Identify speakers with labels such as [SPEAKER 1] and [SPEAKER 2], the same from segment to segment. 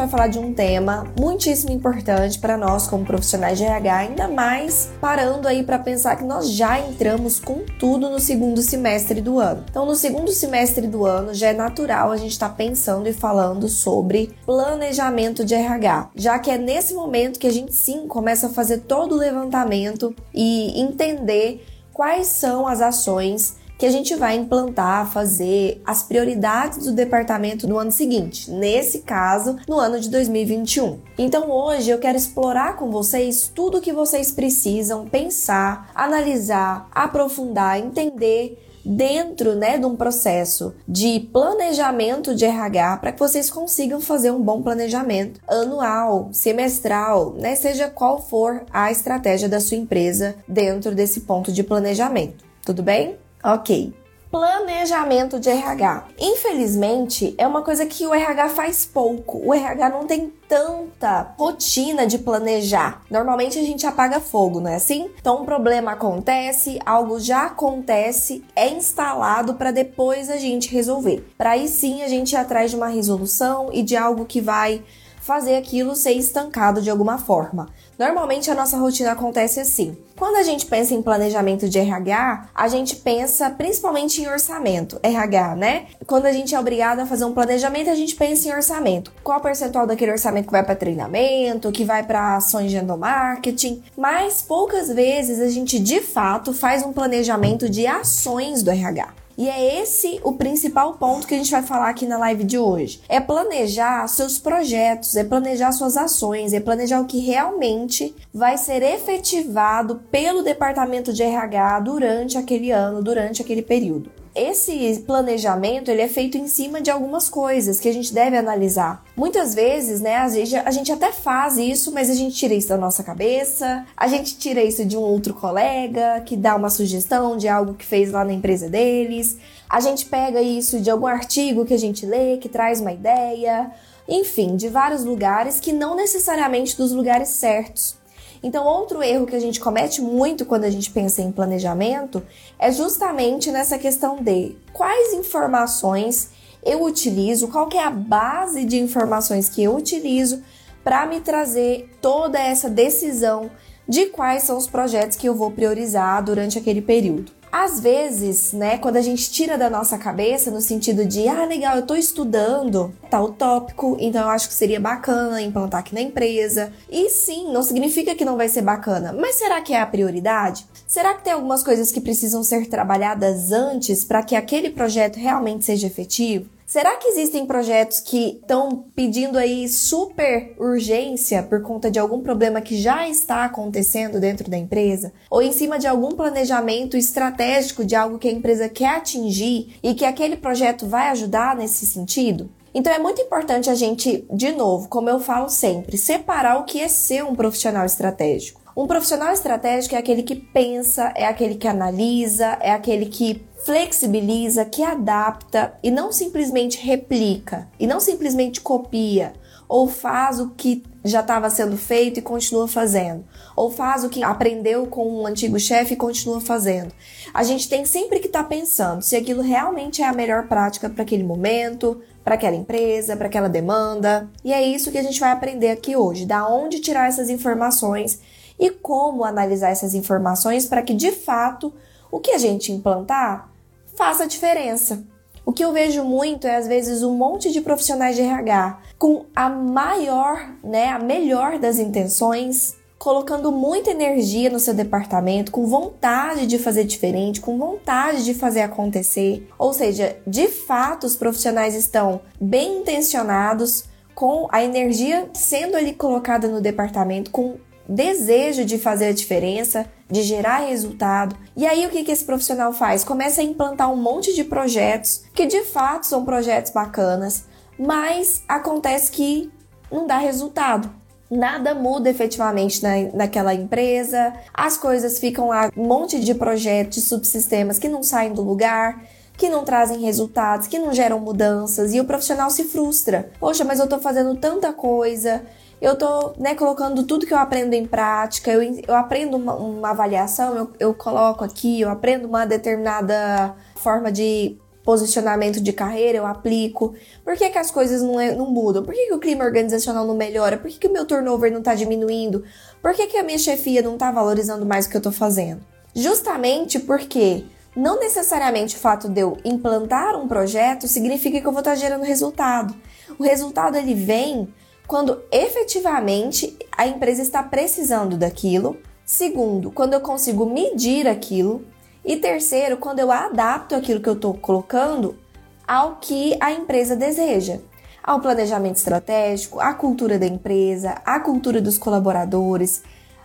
[SPEAKER 1] Vai falar de um tema muitíssimo importante para nós como profissionais de RH, ainda mais parando aí para pensar que nós já entramos com tudo no segundo semestre do ano. Então, no segundo semestre do ano já é natural a gente estar tá pensando e falando sobre planejamento de RH, já que é nesse momento que a gente sim começa a fazer todo o levantamento e entender quais são as ações que a gente vai implantar, fazer as prioridades do departamento no ano seguinte, nesse caso, no ano de 2021. Então hoje eu quero explorar com vocês tudo o que vocês precisam pensar, analisar, aprofundar, entender dentro né, de um processo de planejamento de RH para que vocês consigam fazer um bom planejamento anual, semestral, né, seja qual for a estratégia da sua empresa dentro desse ponto de planejamento. Tudo bem? Ok. Planejamento de RH. Infelizmente, é uma coisa que o RH faz pouco. O RH não tem tanta rotina de planejar. Normalmente a gente apaga fogo, não é assim? Então um problema acontece, algo já acontece, é instalado para depois a gente resolver. Para aí sim a gente ir atrás de uma resolução e de algo que vai fazer aquilo ser estancado de alguma forma. Normalmente a nossa rotina acontece assim. Quando a gente pensa em planejamento de RH, a gente pensa principalmente em orçamento, RH, né? Quando a gente é obrigado a fazer um planejamento, a gente pensa em orçamento. Qual o percentual daquele orçamento que vai para treinamento, que vai para ações de endomarketing? Mas poucas vezes a gente de fato faz um planejamento de ações do RH. E é esse o principal ponto que a gente vai falar aqui na live de hoje. É planejar seus projetos, é planejar suas ações, é planejar o que realmente vai ser efetivado pelo departamento de RH durante aquele ano, durante aquele período esse planejamento ele é feito em cima de algumas coisas que a gente deve analisar. Muitas vezes, né, às vezes a gente até faz isso, mas a gente tira isso da nossa cabeça, a gente tira isso de um outro colega que dá uma sugestão de algo que fez lá na empresa deles. A gente pega isso de algum artigo que a gente lê, que traz uma ideia, enfim, de vários lugares que não necessariamente dos lugares certos. Então, outro erro que a gente comete muito quando a gente pensa em planejamento é justamente nessa questão de quais informações eu utilizo, qual que é a base de informações que eu utilizo para me trazer toda essa decisão de quais são os projetos que eu vou priorizar durante aquele período. Às vezes, né, quando a gente tira da nossa cabeça no sentido de, ah, legal, eu tô estudando tal tópico, então eu acho que seria bacana implantar aqui na empresa. E sim, não significa que não vai ser bacana, mas será que é a prioridade? Será que tem algumas coisas que precisam ser trabalhadas antes para que aquele projeto realmente seja efetivo? Será que existem projetos que estão pedindo aí super urgência por conta de algum problema que já está acontecendo dentro da empresa? Ou em cima de algum planejamento estratégico de algo que a empresa quer atingir e que aquele projeto vai ajudar nesse sentido? Então é muito importante a gente, de novo, como eu falo sempre, separar o que é ser um profissional estratégico. Um profissional estratégico é aquele que pensa, é aquele que analisa, é aquele que flexibiliza, que adapta e não simplesmente replica, e não simplesmente copia, ou faz o que já estava sendo feito e continua fazendo, ou faz o que aprendeu com um antigo chefe e continua fazendo. A gente tem sempre que estar tá pensando se aquilo realmente é a melhor prática para aquele momento, para aquela empresa, para aquela demanda. E é isso que a gente vai aprender aqui hoje, da onde tirar essas informações e como analisar essas informações para que de fato o que a gente implantar faça diferença. O que eu vejo muito é às vezes um monte de profissionais de RH com a maior, né, a melhor das intenções, colocando muita energia no seu departamento, com vontade de fazer diferente, com vontade de fazer acontecer. Ou seja, de fato os profissionais estão bem intencionados, com a energia sendo ali colocada no departamento, com desejo de fazer a diferença, de gerar resultado. E aí o que, esse profissional faz? Começa a implantar um monte de projetos que de fato são projetos bacanas, mas acontece que não dá resultado. Nada muda efetivamente na, naquela empresa, as coisas ficam lá, um monte de projetos, de subsistemas que não saem do lugar, que não trazem resultados, que não geram mudanças e o profissional se frustra. Poxa, mas eu tô fazendo tanta coisa, eu tô né, colocando tudo que eu aprendo em prática, eu, eu aprendo uma, uma avaliação, eu, eu coloco aqui, eu aprendo uma determinada forma de posicionamento de carreira, eu aplico. Por que, que as coisas não, é, não mudam? Por que, que o clima organizacional não melhora? Por que, que o meu turnover não está diminuindo? Por que, que a minha chefia não está valorizando mais o que eu estou fazendo? Justamente porque não necessariamente o fato de eu implantar um projeto significa que eu vou estar tá gerando resultado. O resultado ele vem quando efetivamente a empresa está precisando daquilo. Segundo, quando eu consigo medir aquilo. E terceiro, quando eu adapto aquilo que eu estou colocando ao que a empresa deseja, ao planejamento estratégico, à cultura da empresa, à cultura dos colaboradores,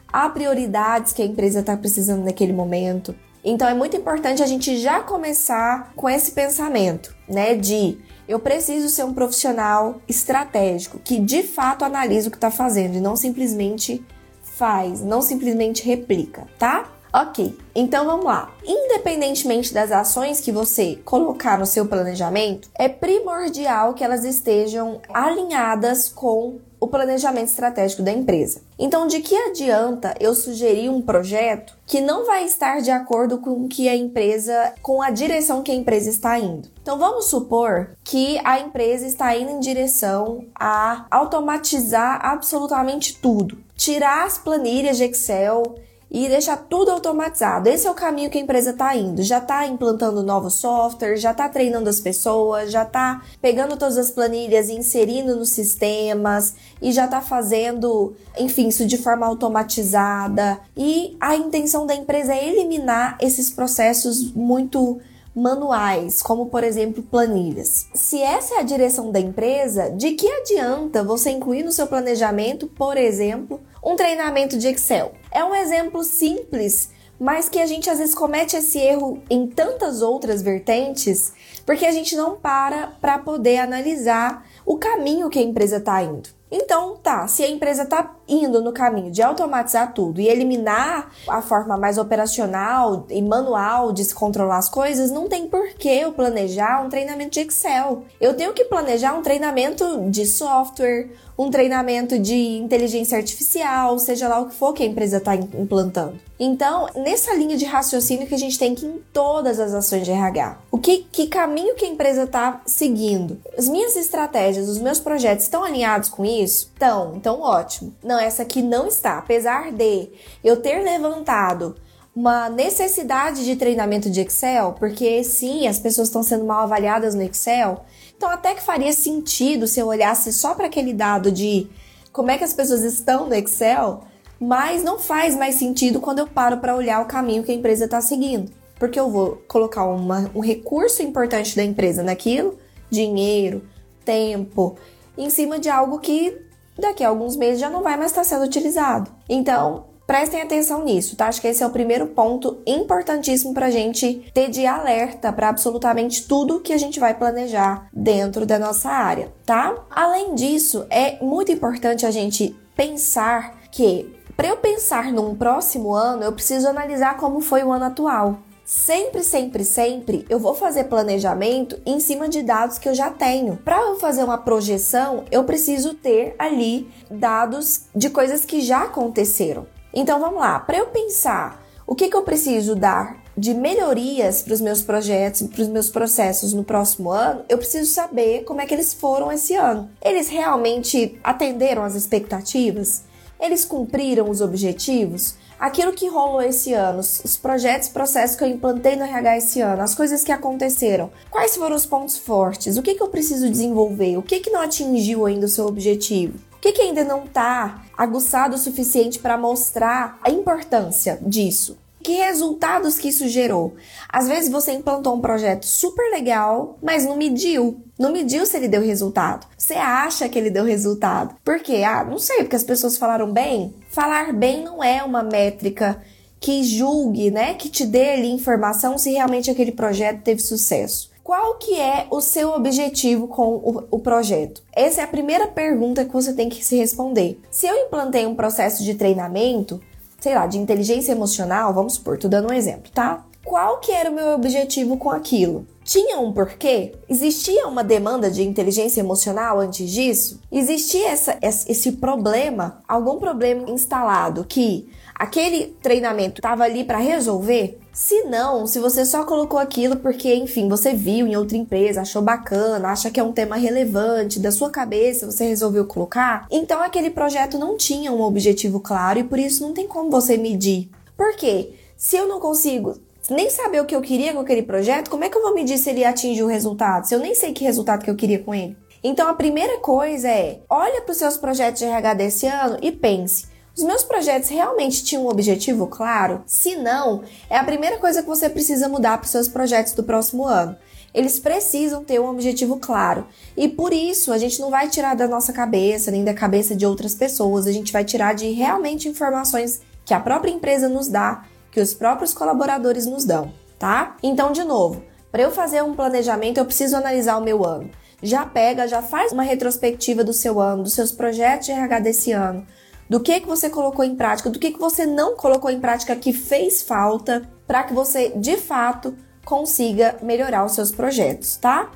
[SPEAKER 1] a prioridades que a empresa está precisando naquele momento. Então é muito importante a gente já começar com esse pensamento, né? De eu preciso ser um profissional estratégico que de fato analisa o que está fazendo e não simplesmente faz, não simplesmente replica, tá? Ok, então vamos lá. Independentemente das ações que você colocar no seu planejamento, é primordial que elas estejam alinhadas com o planejamento estratégico da empresa. Então, de que adianta eu sugerir um projeto que não vai estar de acordo com que a empresa, com a direção que a empresa está indo? Então, vamos supor que a empresa está indo em direção a automatizar absolutamente tudo, tirar as planilhas de Excel e deixar tudo automatizado. Esse é o caminho que a empresa está indo. Já está implantando novos softwares, já está treinando as pessoas, já está pegando todas as planilhas e inserindo nos sistemas e já está fazendo, enfim, isso de forma automatizada. E a intenção da empresa é eliminar esses processos muito manuais, como por exemplo planilhas. Se essa é a direção da empresa, de que adianta você incluir no seu planejamento, por exemplo, um treinamento de Excel? É um exemplo simples, mas que a gente às vezes comete esse erro em tantas outras vertentes, porque a gente não para para poder analisar o caminho que a empresa está indo. Então, tá, se a empresa está indo no caminho de automatizar tudo e eliminar a forma mais operacional e manual de se controlar as coisas, não tem por que eu planejar um treinamento de Excel. Eu tenho que planejar um treinamento de software, um treinamento de inteligência artificial, seja lá o que for que a empresa está implantando. Então, nessa linha de raciocínio que a gente tem que em todas as ações de RH. O que, que caminho que a empresa está seguindo? As minhas estratégias, os meus projetos estão alinhados com isso? Estão, então ótimo. Não, essa aqui não está. Apesar de eu ter levantado uma necessidade de treinamento de Excel, porque sim, as pessoas estão sendo mal avaliadas no Excel, então, até que faria sentido se eu olhasse só para aquele dado de como é que as pessoas estão no Excel, mas não faz mais sentido quando eu paro para olhar o caminho que a empresa está seguindo. Porque eu vou colocar uma, um recurso importante da empresa naquilo, dinheiro, tempo, em cima de algo que daqui a alguns meses já não vai mais estar sendo utilizado. Então, Prestem atenção nisso, tá? Acho que esse é o primeiro ponto importantíssimo para a gente ter de alerta para absolutamente tudo que a gente vai planejar dentro da nossa área, tá? Além disso, é muito importante a gente pensar que para eu pensar num próximo ano, eu preciso analisar como foi o ano atual. Sempre, sempre, sempre eu vou fazer planejamento em cima de dados que eu já tenho. Para eu fazer uma projeção, eu preciso ter ali dados de coisas que já aconteceram. Então vamos lá, para eu pensar o que, que eu preciso dar de melhorias para os meus projetos, para os meus processos no próximo ano, eu preciso saber como é que eles foram esse ano. Eles realmente atenderam às expectativas? Eles cumpriram os objetivos? Aquilo que rolou esse ano, os projetos, processos que eu implantei no RH esse ano, as coisas que aconteceram, quais foram os pontos fortes? O que, que eu preciso desenvolver? O que, que não atingiu ainda o seu objetivo? que, que ainda não está aguçado o suficiente para mostrar a importância disso? que resultados que isso gerou. Às vezes você implantou um projeto super legal, mas não mediu. Não mediu se ele deu resultado. Você acha que ele deu resultado. Por quê? Ah, não sei, porque as pessoas falaram bem. Falar bem não é uma métrica que julgue, né, que te dê ali informação se realmente aquele projeto teve sucesso. Qual que é o seu objetivo com o, o, projeto? Essa é a primeira pergunta que você tem que se responder. Se eu implantei um processo de treinamento, sei lá, de inteligência emocional, vamos supor, tô dando um exemplo, tá? Qual que era o meu objetivo com aquilo? Tinha um porquê? Existia uma demanda de inteligência emocional antes disso? Existia essa, esse problema, algum problema instalado que aquele treinamento estava ali para resolver? Se não, se você só colocou aquilo porque, enfim, você viu em outra empresa, achou bacana, acha que é um tema relevante, da sua cabeça você resolveu colocar, então aquele projeto não tinha um objetivo claro e por isso não tem como você medir. Por quê? Se eu não consigo nem saber o que eu queria com aquele projeto, como é que eu vou medir se ele atinge o resultado? Se eu nem sei que resultado que eu queria com ele. Então a primeira coisa é, olha para os seus projetos de RH desse ano e pense, os meus projetos realmente tinham um objetivo claro? Se não, é a primeira coisa que você precisa mudar para os seus projetos do próximo ano. Eles precisam ter um objetivo claro. E por isso, a gente não vai tirar da nossa cabeça, nem da cabeça de outras pessoas, a gente vai tirar de realmente informações que a própria empresa nos dá, que os próprios colaboradores nos dão, tá? Então, de novo, para eu fazer um planejamento, eu preciso analisar o meu ano. Já pega, já faz uma retrospectiva do seu ano, dos seus projetos de RH desse ano do que que você colocou em prática, do que que você não colocou em prática que fez falta para que você de fato consiga melhorar os seus projetos, tá?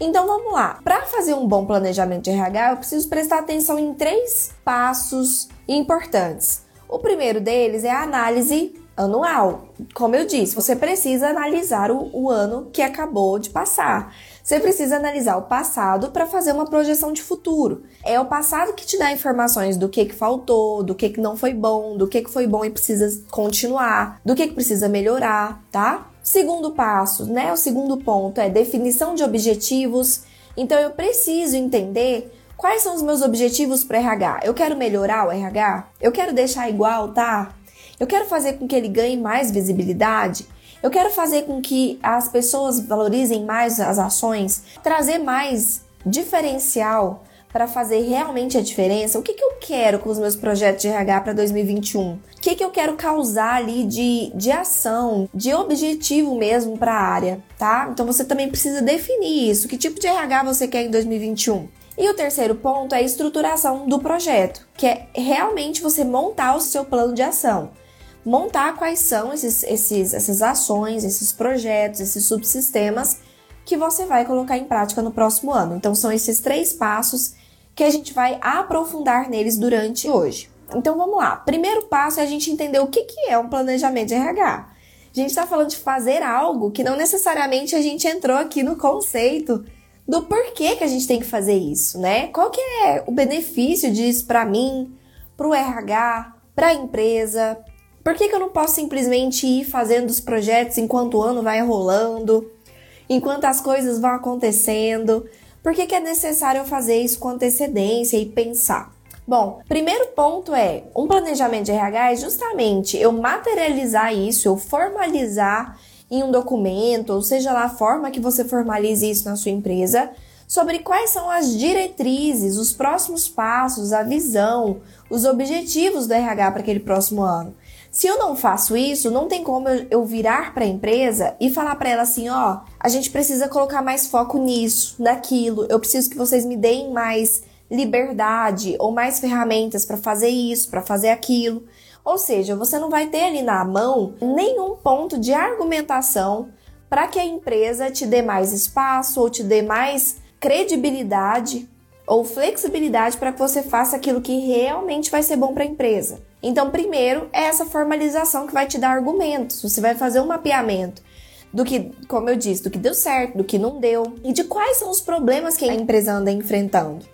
[SPEAKER 1] Então vamos lá. Para fazer um bom planejamento de RH, eu preciso prestar atenção em três passos importantes. O primeiro deles é a análise anual. Como eu disse, você precisa analisar o, o ano que acabou de passar. Você precisa analisar o passado para fazer uma projeção de futuro. É o passado que te dá informações do que, que faltou, do que, que não foi bom, do que, que foi bom e precisa continuar, do que, que precisa melhorar, tá? Segundo passo, né? O segundo ponto é definição de objetivos. Então eu preciso entender quais são os meus objetivos para RH. Eu quero melhorar o RH? Eu quero deixar igual, tá? Eu quero fazer com que ele ganhe mais visibilidade? Eu quero fazer com que as pessoas valorizem mais as ações, trazer mais diferencial para fazer realmente a diferença. O que, que eu quero com os meus projetos de RH para 2021? O que, que eu quero causar ali de, de ação, de objetivo mesmo para a área, tá? Então você também precisa definir isso. Que tipo de RH você quer em 2021? E o terceiro ponto é a estruturação do projeto, que é realmente você montar o seu plano de ação montar quais são esses, esses, essas ações, esses projetos, esses subsistemas que você vai colocar em prática no próximo ano. Então, são esses três passos que a gente vai aprofundar neles durante hoje. Então, vamos lá. Primeiro passo é a gente entender o que, que é um planejamento de RH. A gente está falando de fazer algo que não necessariamente a gente entrou aqui no conceito do porquê que a gente tem que fazer isso, né? Qual que é o benefício disso para mim, para o RH, para a empresa, por que, que eu não posso simplesmente ir fazendo os projetos enquanto o ano vai rolando, enquanto as coisas vão acontecendo? Por que, que é necessário eu fazer isso com antecedência e pensar? Bom, primeiro ponto é, um planejamento de RH é justamente eu materializar isso, eu formalizar em um documento, ou seja lá a forma que você formalize isso na sua empresa, sobre quais são as diretrizes, os próximos passos, a visão, os objetivos do RH para aquele próximo ano. Se eu não faço isso, não tem como eu, virar para a empresa e falar para ela assim, ó, a gente precisa colocar mais foco nisso, naquilo. Eu preciso que vocês me deem mais liberdade ou mais ferramentas para fazer isso, para fazer aquilo. Ou seja, você não vai ter ali na mão nenhum ponto de argumentação para que a empresa te dê mais espaço ou te dê mais credibilidade ou flexibilidade para que você faça aquilo que realmente vai ser bom para a empresa. Então, primeiro é essa formalização que vai te dar argumentos. Você vai fazer um mapeamento do que, como eu disse, do que deu certo, do que não deu e de quais são os problemas que a empresa anda enfrentando.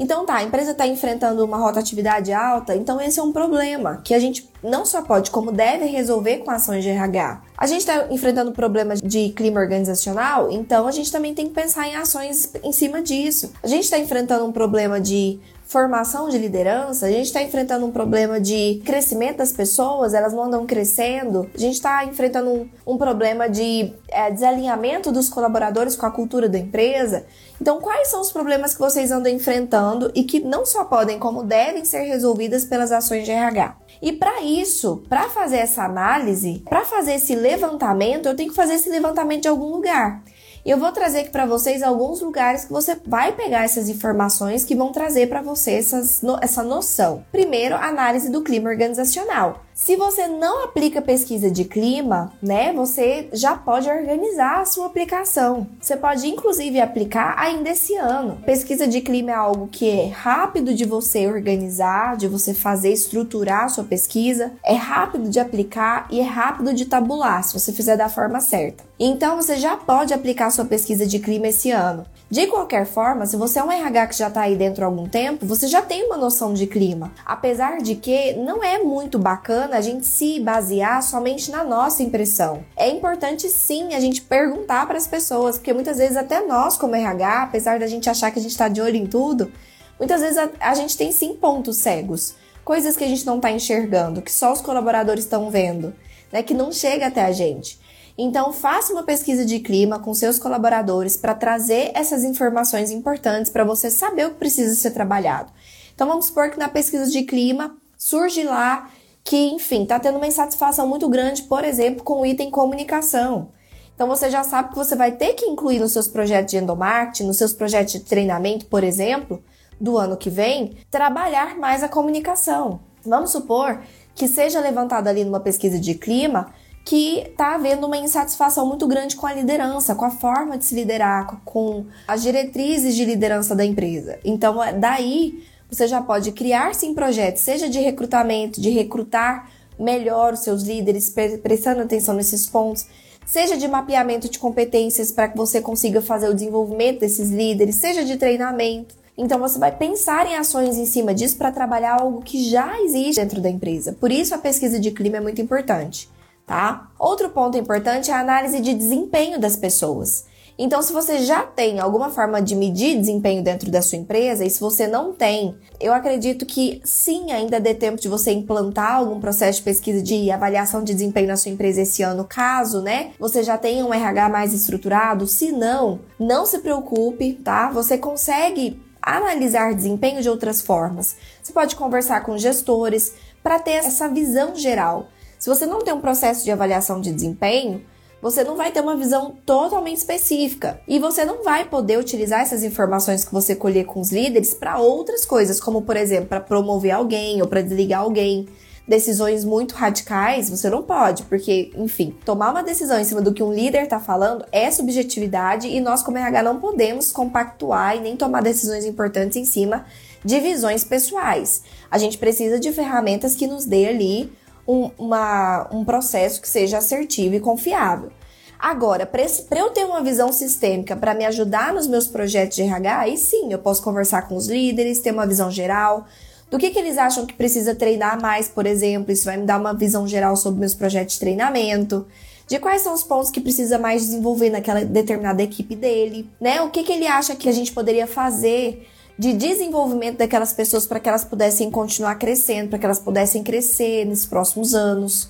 [SPEAKER 1] Então tá, a empresa está enfrentando uma rotatividade alta, então esse é um problema que a gente não só pode, como deve resolver com ações de RH. A gente está enfrentando problemas de clima organizacional, então a gente também tem que pensar em ações em cima disso. A gente está enfrentando um problema de formação de liderança, a gente está enfrentando um problema de crescimento das pessoas, elas não andam crescendo, a gente está enfrentando um, um, problema de é, desalinhamento dos colaboradores com a cultura da empresa. Então, quais são os problemas que vocês andam enfrentando e que não só podem, como devem ser resolvidas pelas ações de RH? E para isso, para fazer essa análise, para fazer esse levantamento, eu tenho que fazer esse levantamento de algum lugar. E eu vou trazer aqui para vocês alguns lugares que você vai pegar essas informações que vão trazer para você essas, essa noção. Primeiro, análise do clima organizacional. Se você não aplica pesquisa de clima, né, você já pode organizar a sua aplicação. Você pode inclusive aplicar ainda esse ano. Pesquisa de clima é algo que é rápido de você organizar, de você fazer, estruturar a sua pesquisa, é rápido de aplicar e é rápido de tabular, se você fizer da forma certa. Então você já pode aplicar a sua pesquisa de clima esse ano. De qualquer forma, se você é um RH que já está aí dentro há algum tempo, você já tem uma noção de clima. Apesar de que não é muito bacana a gente se basear somente na nossa impressão. É importante sim a gente perguntar para as pessoas, porque muitas vezes até nós, como RH, apesar da gente achar que a gente está de olho em tudo, muitas vezes a, a gente tem sim pontos cegos, coisas que a gente não está enxergando, que só os colaboradores estão vendo, né, que não chega até a gente. Então, faça uma pesquisa de clima com seus colaboradores para trazer essas informações importantes para você saber o que precisa ser trabalhado. Então, vamos supor que na pesquisa de clima surge lá que, enfim, está tendo uma insatisfação muito grande, por exemplo, com o item comunicação. Então, você já sabe que você vai ter que incluir nos seus projetos de endomarketing, nos seus projetos de treinamento, por exemplo, do ano que vem, trabalhar mais a comunicação. Vamos supor que seja levantado ali numa pesquisa de clima que está havendo uma insatisfação muito grande com a liderança, com a forma de se liderar, com as diretrizes de liderança da empresa. Então, é, daí você já pode criar sim projetos, seja de recrutamento, de recrutar melhor os seus líderes, prestando atenção nesses pontos, seja de mapeamento de competências para que você consiga fazer o desenvolvimento desses líderes, seja de treinamento. Então você vai pensar em ações em cima disso para trabalhar algo que já existe dentro da empresa. Por isso a pesquisa de clima é muito importante tá? Outro ponto importante é a análise de desempenho das pessoas. Então, se você já tem alguma forma de medir desempenho dentro da sua empresa, e se você não tem, eu acredito que sim, ainda dê tempo de você implantar algum processo de pesquisa de avaliação de desempenho na sua empresa esse ano, caso, né, você já tenha um RH mais estruturado. Se não, não se preocupe, tá? Você consegue analisar desempenho de outras formas. Você pode conversar com gestores para ter essa visão geral. Se você não tem um processo de avaliação de desempenho, você não vai ter uma visão totalmente específica e você não vai poder utilizar essas informações que você colher com os líderes para outras coisas, como por exemplo, para promover alguém ou para desligar alguém. Decisões muito radicais você não pode, porque, enfim, tomar uma decisão em cima do que um líder está falando é subjetividade e nós, como RH, não podemos compactuar e nem tomar decisões importantes em cima de visões pessoais. A gente precisa de ferramentas que nos dê ali um, uma, um processo que seja assertivo e confiável. Agora, para eu ter uma visão sistêmica para me ajudar nos meus projetos de RH, aí sim eu posso conversar com os líderes, ter uma visão geral do que, que eles acham que precisa treinar mais, por exemplo. Isso vai me dar uma visão geral sobre meus projetos de treinamento, de quais são os pontos que precisa mais desenvolver naquela determinada equipe dele, né? O que, que ele acha que a gente poderia fazer de desenvolvimento daquelas pessoas para que elas pudessem continuar crescendo, para que elas pudessem crescer nos próximos anos.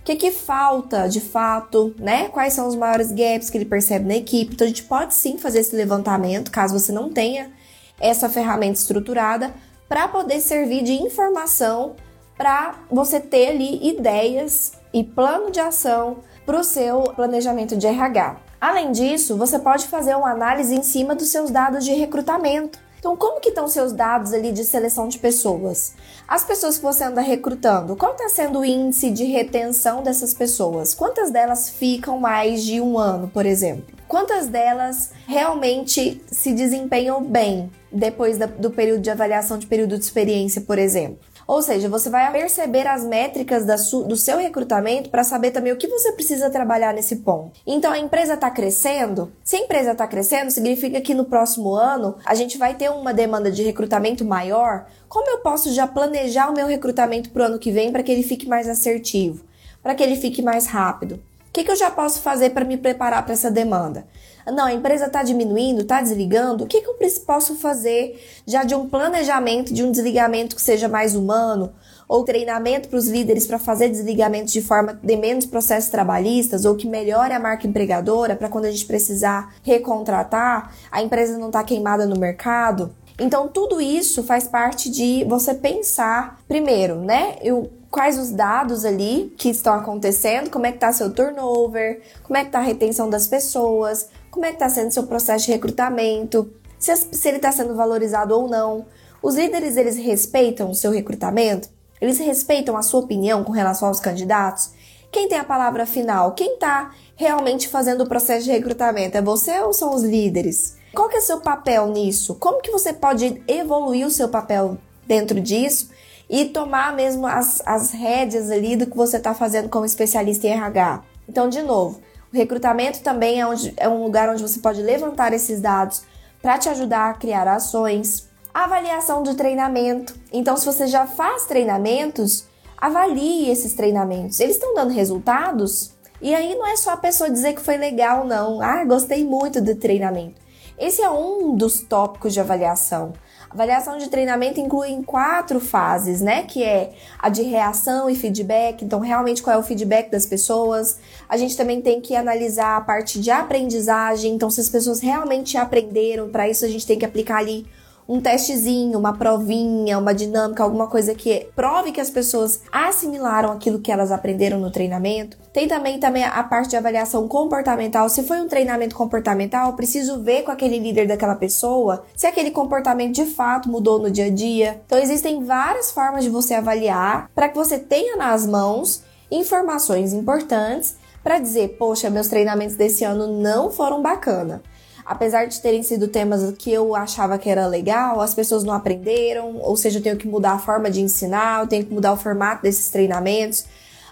[SPEAKER 1] O que, que falta de fato, né? Quais são os maiores gaps que ele percebe na equipe? Então a gente pode sim fazer esse levantamento, caso você não tenha essa ferramenta estruturada, para poder servir de informação para você ter ali ideias e plano de ação para o seu planejamento de RH. Além disso, você pode fazer uma análise em cima dos seus dados de recrutamento. Então, como que estão seus dados ali de seleção de pessoas? As pessoas que você anda recrutando, qual está sendo o índice de retenção dessas pessoas? Quantas delas ficam mais de um ano, por exemplo? Quantas delas realmente se desempenham bem depois da, do período de avaliação de período de experiência, por exemplo? Ou seja, você vai perceber as métricas do seu recrutamento para saber também o que você precisa trabalhar nesse ponto. Então, a empresa está crescendo? Se a empresa está crescendo, significa que no próximo ano a gente vai ter uma demanda de recrutamento maior. Como eu posso já planejar o meu recrutamento para o ano que vem para que ele fique mais assertivo, para que ele fique mais rápido? que, que eu já posso fazer para me preparar para essa demanda? Não, a empresa está diminuindo, está desligando. O que, que eu posso fazer já de um planejamento, de um desligamento que seja mais humano? Ou treinamento para os líderes para fazer desligamentos de forma de menos processos trabalhistas ou que melhore a marca empregadora para quando a gente precisar recontratar, a empresa não está queimada no mercado? Então, tudo isso faz parte de você pensar, primeiro, né? Eu, quais os dados ali que estão acontecendo, como é que está seu turnover, como é que está a retenção das pessoas, como é que está sendo seu processo de recrutamento, se, se ele está sendo valorizado ou não. Os líderes, eles respeitam o seu recrutamento? Eles respeitam a sua opinião com relação aos candidatos? Quem tem a palavra final? Quem está realmente fazendo o processo de recrutamento? É você ou são os líderes? Qual que é o seu papel nisso? Como que você pode evoluir o seu papel dentro disso e tomar mesmo as, as rédeas ali do que você está fazendo como especialista em RH? Então, de novo, recrutamento também é, onde, é um lugar onde você pode levantar esses dados para te ajudar a criar ações. Avaliação de treinamento. Então, se você já faz treinamentos, avalie esses treinamentos. Eles estão dando resultados? E aí não é só a pessoa dizer que foi legal, não. Ah, gostei muito do treinamento. Esse é um dos tópicos de avaliação. Avaliação de treinamento inclui quatro fases, né? Que é a de reação e feedback. Então, realmente, qual é o feedback das pessoas? A gente também tem que analisar a parte de aprendizagem. Então, se as pessoas realmente aprenderam, para isso a gente tem que aplicar ali um testezinho, uma provinha, uma dinâmica, alguma coisa que prove que as pessoas assimilaram aquilo que elas aprenderam no treinamento. Tem também, também a parte de avaliação comportamental. Se foi um treinamento comportamental, preciso ver com aquele líder daquela pessoa se aquele comportamento de fato mudou no dia a dia. Então existem várias formas de você avaliar para que você tenha nas mãos informações importantes para dizer, poxa, meus treinamentos desse ano não foram bacana apesar de terem sido temas que eu achava que era legal, as pessoas não aprenderam, ou seja, eu tenho que mudar a forma de ensinar, eu tenho que mudar o formato desses treinamentos.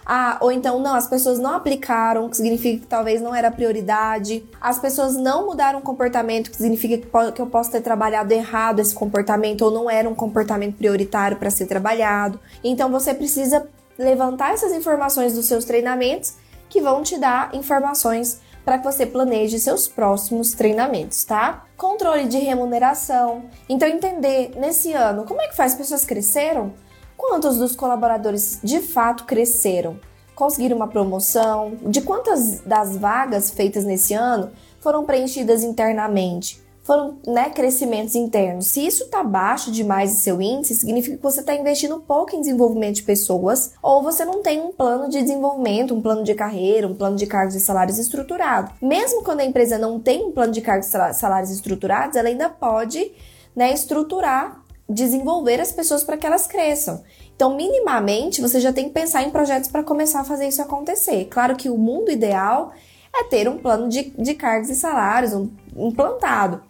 [SPEAKER 1] Ah, ou então, não, as pessoas não aplicaram, que significa que talvez não era prioridade. As pessoas não mudaram o comportamento, que significa que eu posso ter trabalhado errado esse comportamento, ou não era um comportamento prioritário para ser trabalhado. Então, você precisa levantar essas informações dos seus treinamentos que vão te dar informações para que você planeje seus próximos treinamentos, tá? Controle de remuneração. Então, entender nesse ano como é que faz as pessoas cresceram? Quantos dos colaboradores de fato cresceram? Conseguiram uma promoção? De quantas das vagas feitas nesse ano foram preenchidas internamente? Foram né, crescimentos internos. Se isso está baixo demais em seu índice, significa que você está investindo pouco em desenvolvimento de pessoas ou você não tem um plano de desenvolvimento, um plano de carreira, um plano de cargos e salários estruturado. Mesmo quando a empresa não tem um plano de cargos e salários estruturados, ela ainda pode né, estruturar, desenvolver as pessoas para que elas cresçam. Então, minimamente, você já tem que pensar em projetos para começar a fazer isso acontecer. Claro que o mundo ideal é ter um plano de, de cargos e salários um, implantado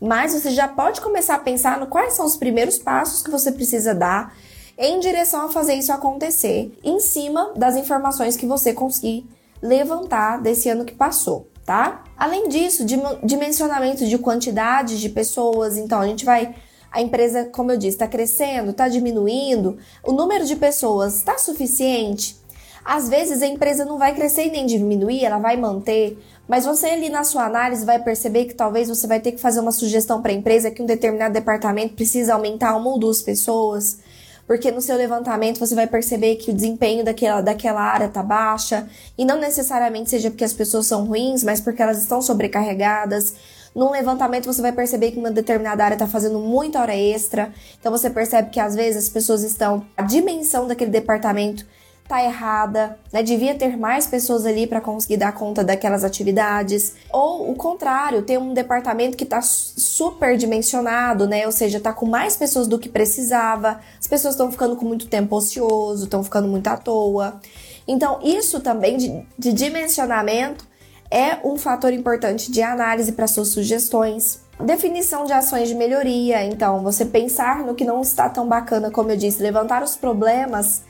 [SPEAKER 1] mas você já pode começar a pensar no quais são os primeiros passos que você precisa dar em direção a fazer isso acontecer, em cima das informações que você conseguir levantar desse ano que passou, tá? Além disso, dimensionamento de quantidade de pessoas, então a gente vai a empresa, como eu disse, está crescendo, está diminuindo, o número de pessoas está suficiente? Às vezes a empresa não vai crescer nem diminuir, ela vai manter, mas você ali na sua análise vai perceber que talvez você vai ter que fazer uma sugestão para a empresa que um determinado departamento precisa aumentar uma ou duas pessoas, porque no seu levantamento você vai perceber que o desempenho daquela, daquela área está baixa, e não necessariamente seja porque as pessoas são ruins, mas porque elas estão sobrecarregadas. Num levantamento você vai perceber que uma determinada área está fazendo muita hora extra, então você percebe que às vezes as pessoas estão a dimensão daquele departamento tá errada, né? Devia ter mais pessoas ali para conseguir dar conta daquelas atividades. Ou o contrário, ter um departamento que tá super dimensionado, né? Ou seja, tá com mais pessoas do que precisava. As pessoas estão ficando com muito tempo ocioso, estão ficando muito à toa. Então, isso também de, de dimensionamento é um fator importante de análise para suas sugestões. Definição de ações de melhoria, então, você pensar no que não está tão bacana, como eu disse, levantar os problemas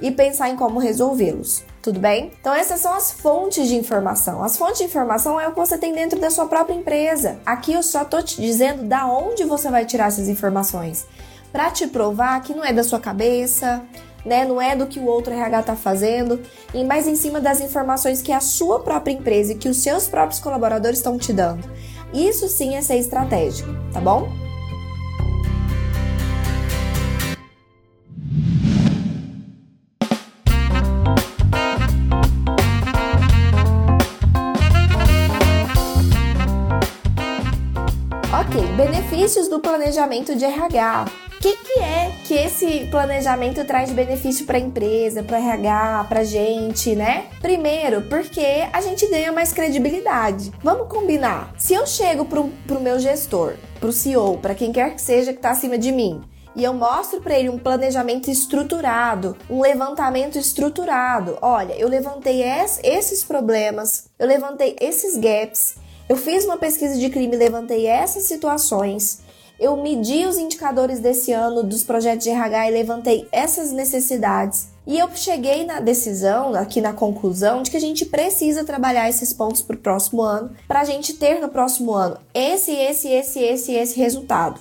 [SPEAKER 1] e pensar em como resolvê-los. Tudo bem? Então essas são as fontes de informação. As fontes de informação é o que você tem dentro da sua própria empresa. Aqui eu só tô te dizendo da onde você vai tirar essas informações para te provar que não é da sua cabeça, né? Não é do que o outro RH está fazendo, e mais em cima das informações que a sua própria empresa e que os seus próprios colaboradores estão te dando. Isso sim é ser estratégico, tá bom? Benefícios do planejamento de RH. O que, que é que esse planejamento traz benefício para a empresa, para RH, para gente, né? Primeiro, porque a gente ganha mais credibilidade. Vamos combinar. Se eu chego para o meu gestor, para o CEO, para quem quer que seja que está acima de mim, e eu mostro para ele um planejamento estruturado, um levantamento estruturado. Olha, eu levantei esses problemas, eu levantei esses gaps, eu fiz uma pesquisa de crime levantei essas situações. Eu medi os indicadores desse ano dos projetos de RH e levantei essas necessidades. E eu cheguei na decisão, aqui na conclusão, de que a gente precisa trabalhar esses pontos para o próximo ano, para a gente ter no próximo ano esse, esse, esse, esse, esse resultado.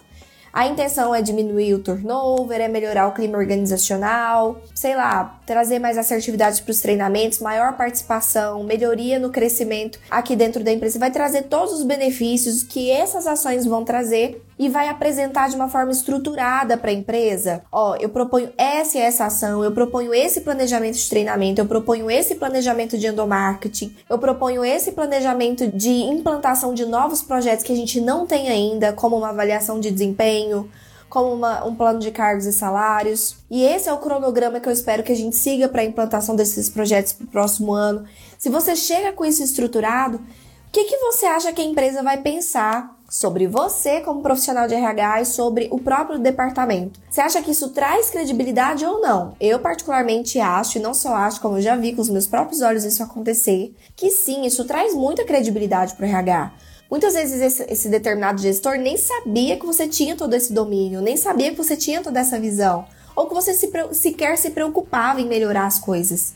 [SPEAKER 1] A intenção é diminuir o turnover, é melhorar o clima organizacional, sei lá, trazer mais assertividade para os treinamentos, maior participação, melhoria no crescimento aqui dentro da empresa. Vai trazer todos os benefícios que essas ações vão trazer e vai apresentar de uma forma estruturada para a empresa. Ó, eu proponho essa e essa ação, eu proponho esse planejamento de treinamento, eu proponho esse planejamento de endomarketing, eu proponho esse planejamento de implantação de novos projetos que a gente não tem ainda, como uma avaliação de desempenho, como uma, um plano de cargos e salários. E esse é o cronograma que eu espero que a gente siga para a implantação desses projetos para o próximo ano. Se você chega com isso estruturado, o que, que você acha que a empresa vai pensar sobre você como profissional de RH e sobre o próprio departamento. Você acha que isso traz credibilidade ou não? Eu particularmente acho, e não só acho, como eu já vi com os meus próprios olhos isso acontecer, que sim, isso traz muita credibilidade para o RH. Muitas vezes esse, esse, determinado gestor nem sabia que você tinha todo esse domínio, nem sabia que você tinha toda essa visão, ou que você se, sequer se preocupava em melhorar as coisas.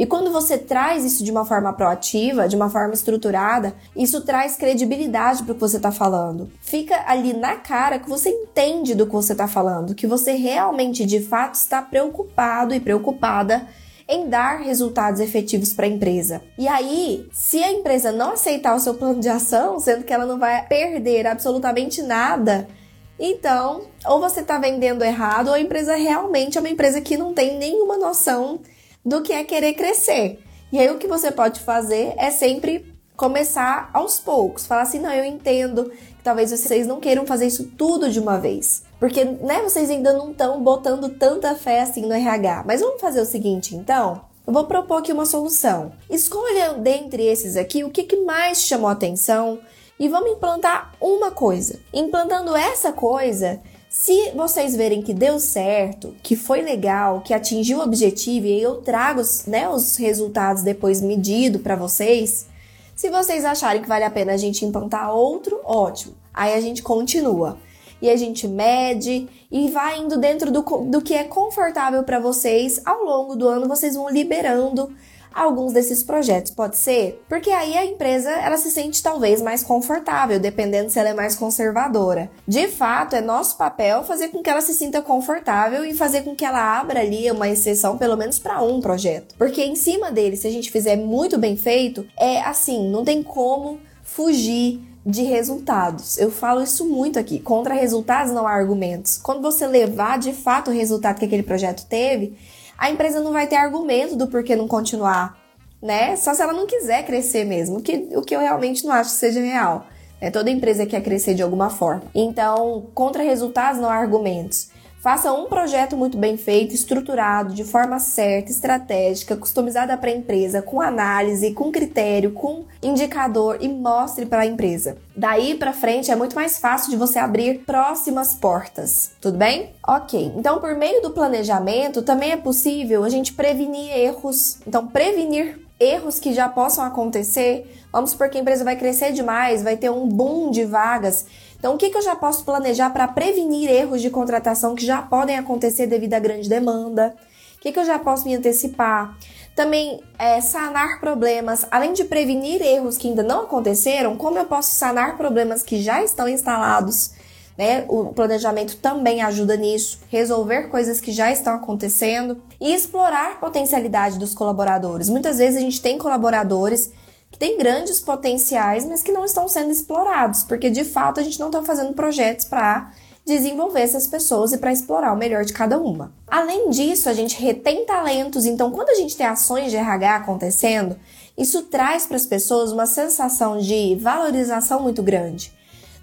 [SPEAKER 1] E quando você traz isso de uma forma proativa, de uma forma estruturada, isso traz credibilidade para o que você está falando. Fica ali na cara que você entende do que você está falando, que você realmente, de fato, está preocupado e preocupada em dar resultados efetivos para a empresa. E aí, se a empresa não aceitar o seu plano de ação, sendo que ela não vai perder absolutamente nada, então, ou você está vendendo errado, ou a empresa realmente é uma empresa que não tem nenhuma noção do que é querer crescer. E aí o que você pode fazer é sempre começar aos poucos, falar assim, não, eu entendo que talvez vocês não queiram fazer isso tudo de uma vez. Porque, né, vocês ainda não estão botando tanta fé assim no RH. Mas vamos fazer o seguinte, então? Eu vou propor aqui uma solução. Escolha dentre esses aqui o que, que mais chamou atenção e vamos implantar uma coisa. Implantando essa coisa, se vocês verem que deu certo, que foi legal, que atingiu o objetivo e eu trago né, os resultados depois medido para vocês, se vocês acharem que vale a pena a gente implantar outro, ótimo. Aí a gente continua. E a gente mede e vai indo dentro do, do que é confortável para vocês. Ao longo do ano, vocês vão liberando alguns desses projetos, pode ser? Porque aí a empresa ela se sente talvez mais confortável, dependendo se ela é mais conservadora. De fato, é nosso papel fazer com que ela se sinta confortável e fazer com que ela abra ali uma exceção pelo menos para um projeto. Porque em cima dele, se a gente fizer muito bem feito, é assim, não tem como fugir de resultados. Eu falo isso muito aqui. Contra resultados não há argumentos. Quando você levar de fato o resultado que aquele projeto teve, a empresa não vai ter argumento do porquê não continuar, né? Só se ela não quiser crescer mesmo, o que, o que eu realmente não acho que seja real. É, toda empresa quer crescer de alguma forma. Então, contra resultados não há argumentos. Faça um projeto muito bem feito, estruturado, de forma certa, estratégica, customizada para a empresa, com análise, com critério, com indicador e mostre para a empresa. Daí para frente é muito mais fácil de você abrir próximas portas, tudo bem? Ok, então por meio do planejamento também é possível a gente prevenir erros. Então, prevenir erros que já possam acontecer. Vamos supor que a empresa vai crescer demais, vai ter um boom de vagas então, o que, que eu já posso planejar para prevenir erros de contratação que já podem acontecer devido à grande demanda? O que, que eu já posso me antecipar? Também é, sanar problemas, além de prevenir erros que ainda não aconteceram, como eu posso sanar problemas que já estão instalados? Né? O planejamento também ajuda nisso, resolver coisas que já estão acontecendo. e explorar potencialidade dos colaboradores. Muitas vezes a gente tem colaboradores têm grandes potenciais, mas que não estão sendo explorados, porque de fato a gente não está fazendo projetos para desenvolver essas pessoas e para explorar o melhor de cada uma. Além disso, a gente retém talentos, então quando a gente tem ações de RH acontecendo, isso traz para as pessoas uma sensação de valorização muito grande.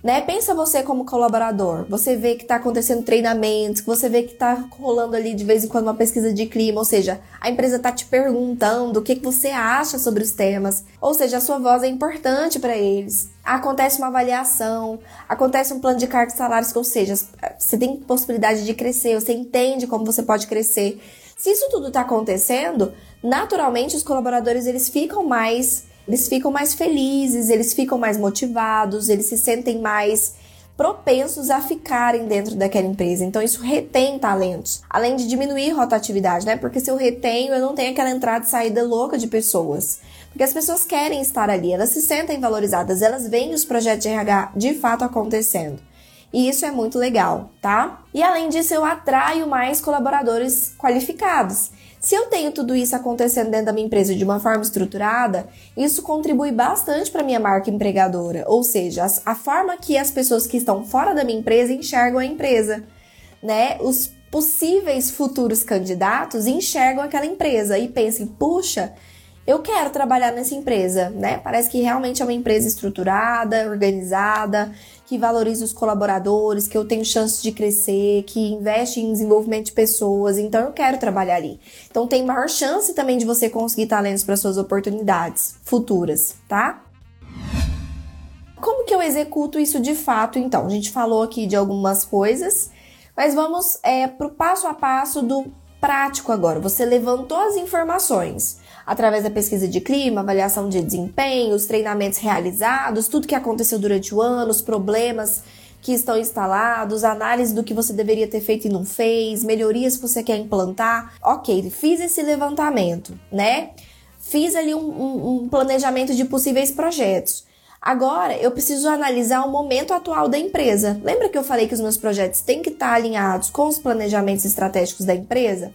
[SPEAKER 1] Né? Pensa você como colaborador, você vê que está acontecendo treinamentos, você vê que está rolando ali de vez em quando uma pesquisa de clima, ou seja, a empresa está te perguntando o que, que você acha sobre os temas, ou seja, a sua voz é importante para eles. Acontece uma avaliação, acontece um plano de cargos e salários, ou seja, você tem possibilidade de crescer, você entende como você pode crescer. Se isso tudo está acontecendo, naturalmente os colaboradores eles ficam mais eles ficam mais felizes, eles ficam mais motivados, eles se sentem mais propensos a ficarem dentro daquela empresa. Então isso retém talentos, além de diminuir rotatividade, né? Porque se eu retenho, eu não tenho aquela entrada e saída louca de pessoas. Porque as pessoas querem estar ali, elas se sentem valorizadas, elas veem os projetos de RH de fato acontecendo. E isso é muito legal, tá? E além disso, eu atraio mais colaboradores qualificados. Se eu tenho tudo isso acontecendo dentro da minha empresa de uma forma estruturada, isso contribui bastante para minha marca empregadora, ou seja, a, forma que as pessoas que estão fora da minha empresa enxergam a empresa, né? Os possíveis futuros candidatos enxergam aquela empresa e pensam, puxa, eu quero trabalhar nessa empresa, né? Parece que realmente é uma empresa estruturada, organizada, que valoriza os colaboradores, que eu tenho chance de crescer, que investe em desenvolvimento de pessoas, então eu quero trabalhar ali. Então tem maior chance também de você conseguir talentos para suas oportunidades futuras, tá? Como que eu executo isso de fato, então? A gente falou aqui de algumas coisas, mas vamos é, para o passo a passo do prático agora. Você levantou as informações através da pesquisa de clima, avaliação de desempenho, os treinamentos realizados, tudo que aconteceu durante o ano, os problemas que estão instalados, análise do que você deveria ter feito e não fez, melhorias que você quer implantar. Ok, fiz esse levantamento, né? Fiz ali um, um, um planejamento de possíveis projetos. Agora eu preciso analisar o momento atual da empresa. Lembra que eu falei que os meus projetos têm que estar alinhados com os planejamentos estratégicos da empresa?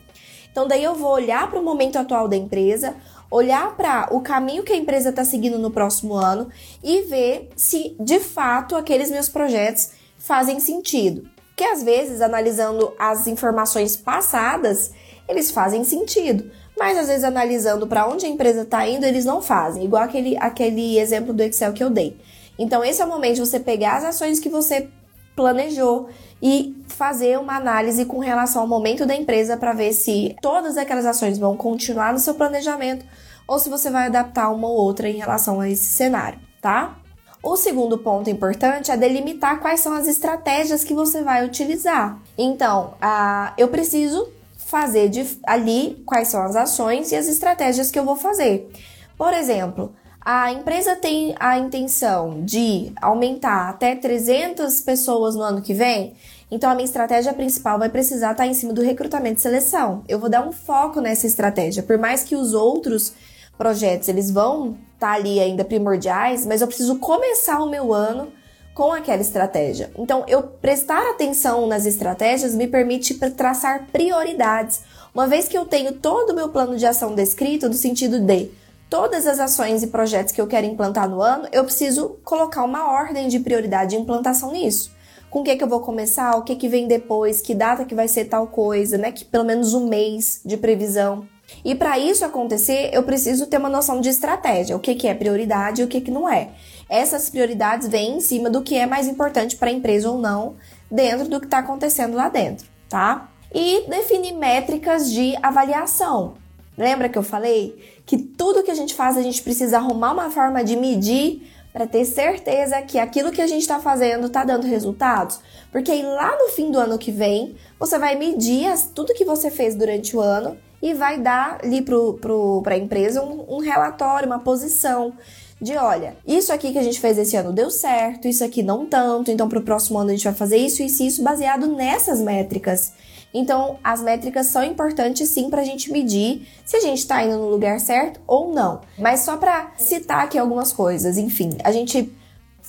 [SPEAKER 1] Então, daí eu vou olhar para o momento atual da empresa, olhar para o caminho que a empresa está seguindo no próximo ano e ver se de fato aqueles meus projetos fazem sentido. Porque às vezes, analisando as informações passadas, eles fazem sentido. Mas às vezes, analisando para onde a empresa está indo, eles não fazem. Igual aquele, aquele exemplo do Excel que eu dei. Então, esse é o momento de você pegar as ações que você planejou e fazer uma análise com relação ao momento da empresa para ver se todas aquelas ações vão continuar no seu planejamento ou se você vai adaptar uma ou outra em relação a esse cenário, tá? O segundo ponto importante é delimitar quais são as estratégias que você vai utilizar. Então, uh, eu preciso fazer de, ali quais são as ações e as estratégias que eu vou fazer. Por exemplo, a empresa tem a intenção de aumentar até 300 pessoas no ano que vem, então a minha estratégia principal vai precisar estar em cima do recrutamento e seleção. Eu vou dar um foco nessa estratégia, por mais que os outros projetos eles vão estar ali ainda primordiais, mas eu preciso começar o meu ano com aquela estratégia. Então, eu prestar atenção nas estratégias me permite traçar prioridades. Uma vez que eu tenho todo o meu plano de ação descrito, no sentido de todas as ações e projetos que eu quero implantar no ano, eu preciso colocar uma ordem de prioridade de implantação nisso. Com o que, que eu vou começar, o que, que vem depois, que data que vai ser tal coisa, né? Que pelo menos um mês de previsão. E para isso acontecer, eu preciso ter uma noção de estratégia, o que, que é prioridade e o que, que não é. Essas prioridades vêm em cima do que é mais importante para a empresa ou não, dentro do que está acontecendo lá dentro, tá? E definir métricas de avaliação. Lembra que eu falei que tudo que a gente faz a gente precisa arrumar uma forma de medir para ter certeza que aquilo que a gente está fazendo está dando resultados? Porque aí lá no fim do ano que vem você vai medir as, tudo que você fez durante o ano e vai dar ali para a empresa um, um relatório, uma posição de olha, isso aqui que a gente fez esse ano deu certo, isso aqui não tanto, então para o próximo ano a gente vai fazer isso, isso e isso baseado nessas métricas. Então, as métricas são importantes sim para a gente medir se a gente está indo no lugar certo ou não. Mas só para citar aqui algumas coisas, enfim, a gente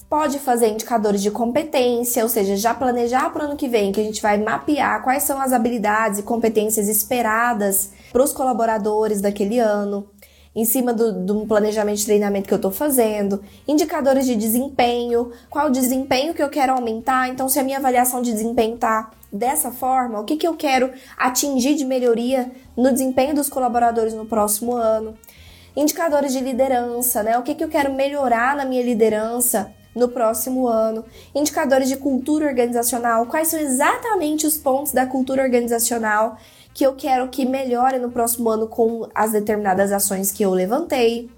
[SPEAKER 1] pode fazer indicadores de competência, ou seja, já planejar para o ano que vem que a gente vai mapear quais são as habilidades e competências esperadas para os colaboradores daquele ano, em cima do, do planejamento de treinamento que eu estou fazendo, indicadores de desempenho, qual o desempenho que eu quero aumentar. Então, se a minha avaliação de desempenho está dessa forma, o que, que eu quero atingir de melhoria no desempenho dos colaboradores no próximo ano. Indicadores de liderança, né? O que, que eu quero melhorar na minha liderança no próximo ano. Indicadores de cultura organizacional, quais são exatamente os pontos da cultura organizacional que eu quero que melhore no próximo ano com as determinadas ações que eu levantei.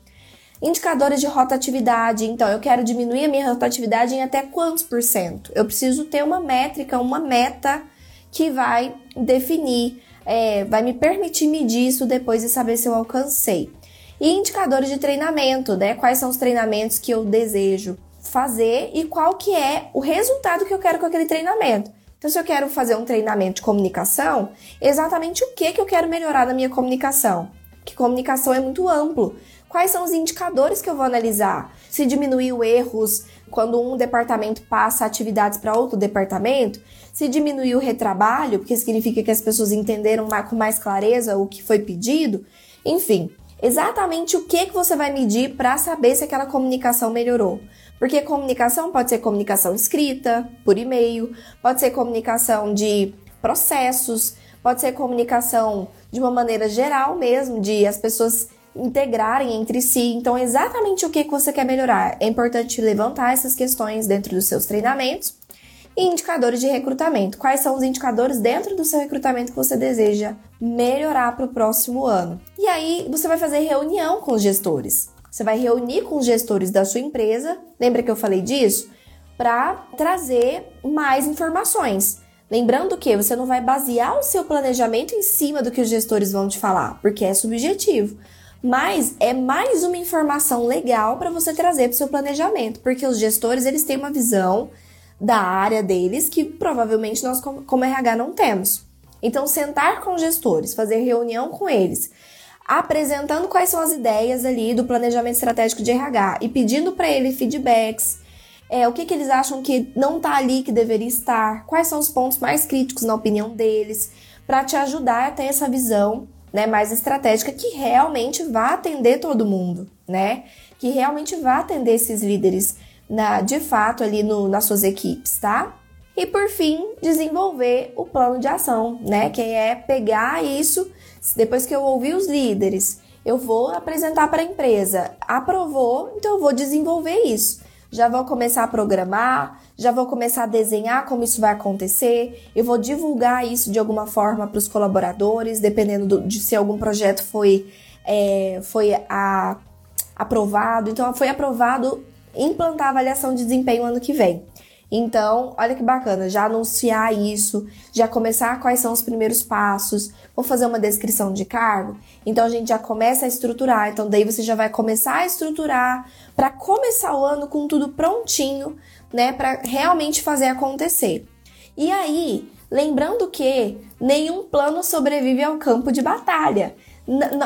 [SPEAKER 1] Indicadores de rotatividade, então eu quero diminuir a minha rotatividade em até quantos por cento? Eu preciso ter uma métrica, uma meta que vai definir, é, vai me permitir medir isso depois e saber se eu alcancei. E indicadores de treinamento, né? Quais são os treinamentos que eu desejo fazer e qual que é o resultado que eu quero com aquele treinamento. Então, se eu quero fazer um treinamento de comunicação, exatamente o que, que eu quero melhorar na minha comunicação? Que comunicação é muito amplo. Quais são os indicadores que eu vou analisar? Se diminuiu erros quando um departamento passa atividades para outro departamento? Se diminuiu o retrabalho, porque significa que as pessoas entenderam com mais clareza o que foi pedido? Enfim, exatamente o que, que você vai medir para saber se aquela comunicação melhorou. Porque comunicação pode ser comunicação escrita, por e-mail, pode ser comunicação de processos, pode ser comunicação de uma maneira geral mesmo, de as pessoas integrarem entre si. Então, exatamente o que você quer melhorar. É importante levantar essas questões dentro dos seus treinamentos. E indicadores de recrutamento. Quais são os indicadores dentro do seu recrutamento que você deseja melhorar para o próximo ano? E aí, você vai fazer reunião com os gestores. Você vai reunir com os gestores da sua empresa, lembra que eu falei disso? Para trazer mais informações. Lembrando que você não vai basear o seu planejamento em cima do que os gestores vão te falar, porque é subjetivo. Mas é mais uma informação legal para você trazer para o seu planejamento, porque os gestores eles têm uma visão da área deles que provavelmente nós como RH não temos. Então sentar com gestores, fazer reunião com eles, apresentando quais são as ideias ali do planejamento estratégico de RH e pedindo para ele feedbacks, é, o que, que eles acham que não está ali que deveria estar, quais são os pontos mais críticos na opinião deles, para te ajudar a ter essa visão né, mais estratégica que realmente vá atender todo mundo, né? Que realmente vá atender esses líderes na, de fato ali no, nas suas equipes, tá? E por fim, desenvolver o plano de ação, né? Que é pegar isso depois que eu ouvi os líderes, eu vou apresentar para a empresa. Aprovou, então eu vou desenvolver isso. Já vou começar a programar, já vou começar a desenhar como isso vai acontecer. Eu vou divulgar isso de alguma forma para os colaboradores, dependendo do, de se algum projeto foi, é, foi a, aprovado. Então, foi aprovado implantar a avaliação de desempenho ano que vem. Então, olha que bacana, já anunciar isso, já começar quais são os primeiros passos, vou fazer uma descrição de cargo. Então a gente já começa a estruturar. Então daí você já vai começar a estruturar para começar o ano com tudo prontinho, né, para realmente fazer acontecer. E aí, lembrando que nenhum plano sobrevive ao campo de batalha.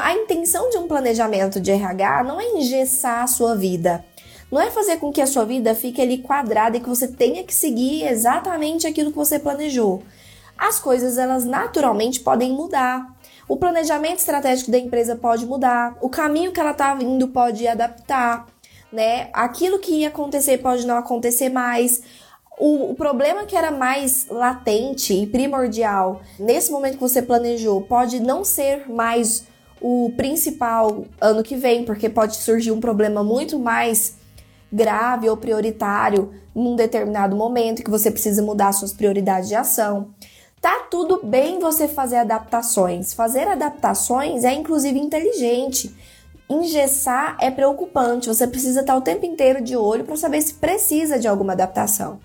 [SPEAKER 1] A intenção de um planejamento de RH não é engessar a sua vida. Não é fazer com que a sua vida fique ali quadrada e que você tenha que seguir exatamente aquilo que você planejou. As coisas, elas naturalmente podem mudar. O planejamento estratégico da empresa pode mudar, o caminho que ela está indo pode adaptar, né? Aquilo que ia acontecer pode não acontecer mais. O, o, problema que era mais latente e primordial nesse momento que você planejou pode não ser mais o principal ano que vem, porque pode surgir um problema muito mais grave ou prioritário num determinado momento que você precisa mudar suas prioridades de ação. Tá tudo bem você fazer adaptações. Fazer adaptações é inclusive inteligente. Engessar é preocupante. Você precisa estar o tempo inteiro de olho para saber se precisa de alguma adaptação.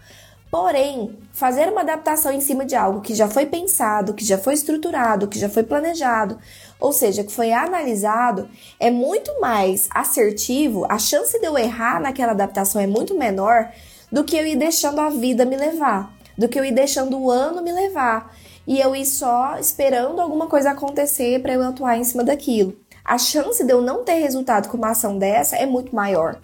[SPEAKER 1] Porém, fazer uma adaptação em cima de algo que já foi pensado, que já foi estruturado, que já foi planejado, ou seja, que foi analisado, é muito mais assertivo, a chance de eu errar naquela adaptação é muito menor do que eu ir deixando a vida me levar, do que eu ir deixando o ano me levar e eu ir só esperando alguma coisa acontecer para eu atuar em cima daquilo. A chance de eu não ter resultado com uma ação dessa é muito maior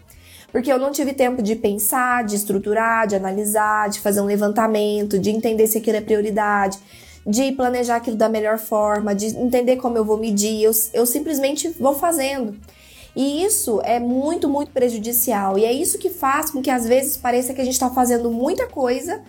[SPEAKER 1] porque eu não tive tempo de pensar, de estruturar, de analisar, de fazer um levantamento, de entender se aquilo é prioridade, de planejar aquilo da melhor forma, de entender como eu vou medir, eu, eu simplesmente vou fazendo. E isso é muito, muito prejudicial. E é isso que faz com que às vezes pareça que a gente está fazendo muita coisa,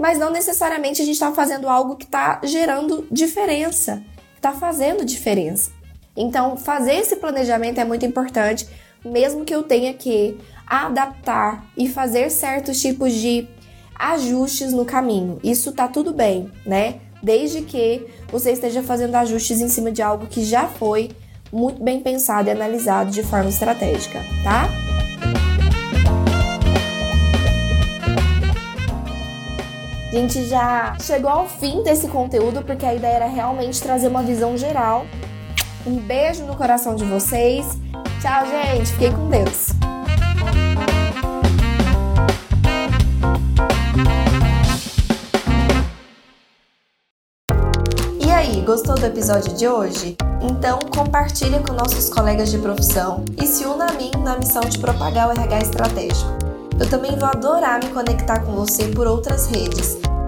[SPEAKER 1] mas não necessariamente a gente está fazendo algo que está gerando diferença, está fazendo diferença. Então, fazer esse planejamento é muito importante, mesmo que eu tenha que adaptar e fazer certos tipos de ajustes no caminho. Isso tá tudo bem, né? Desde que você esteja fazendo ajustes em cima de algo que já foi muito bem pensado e analisado de forma estratégica, tá? A gente já chegou ao fim desse conteúdo porque a ideia era realmente trazer uma visão geral. Um beijo no coração de vocês. Tchau, gente. Fiquem com Deus. E aí, gostou do episódio de hoje? Então, compartilhe com nossos colegas de profissão e se una a mim na missão de propagar o RH estratégico. Eu também vou adorar me conectar com você por outras redes.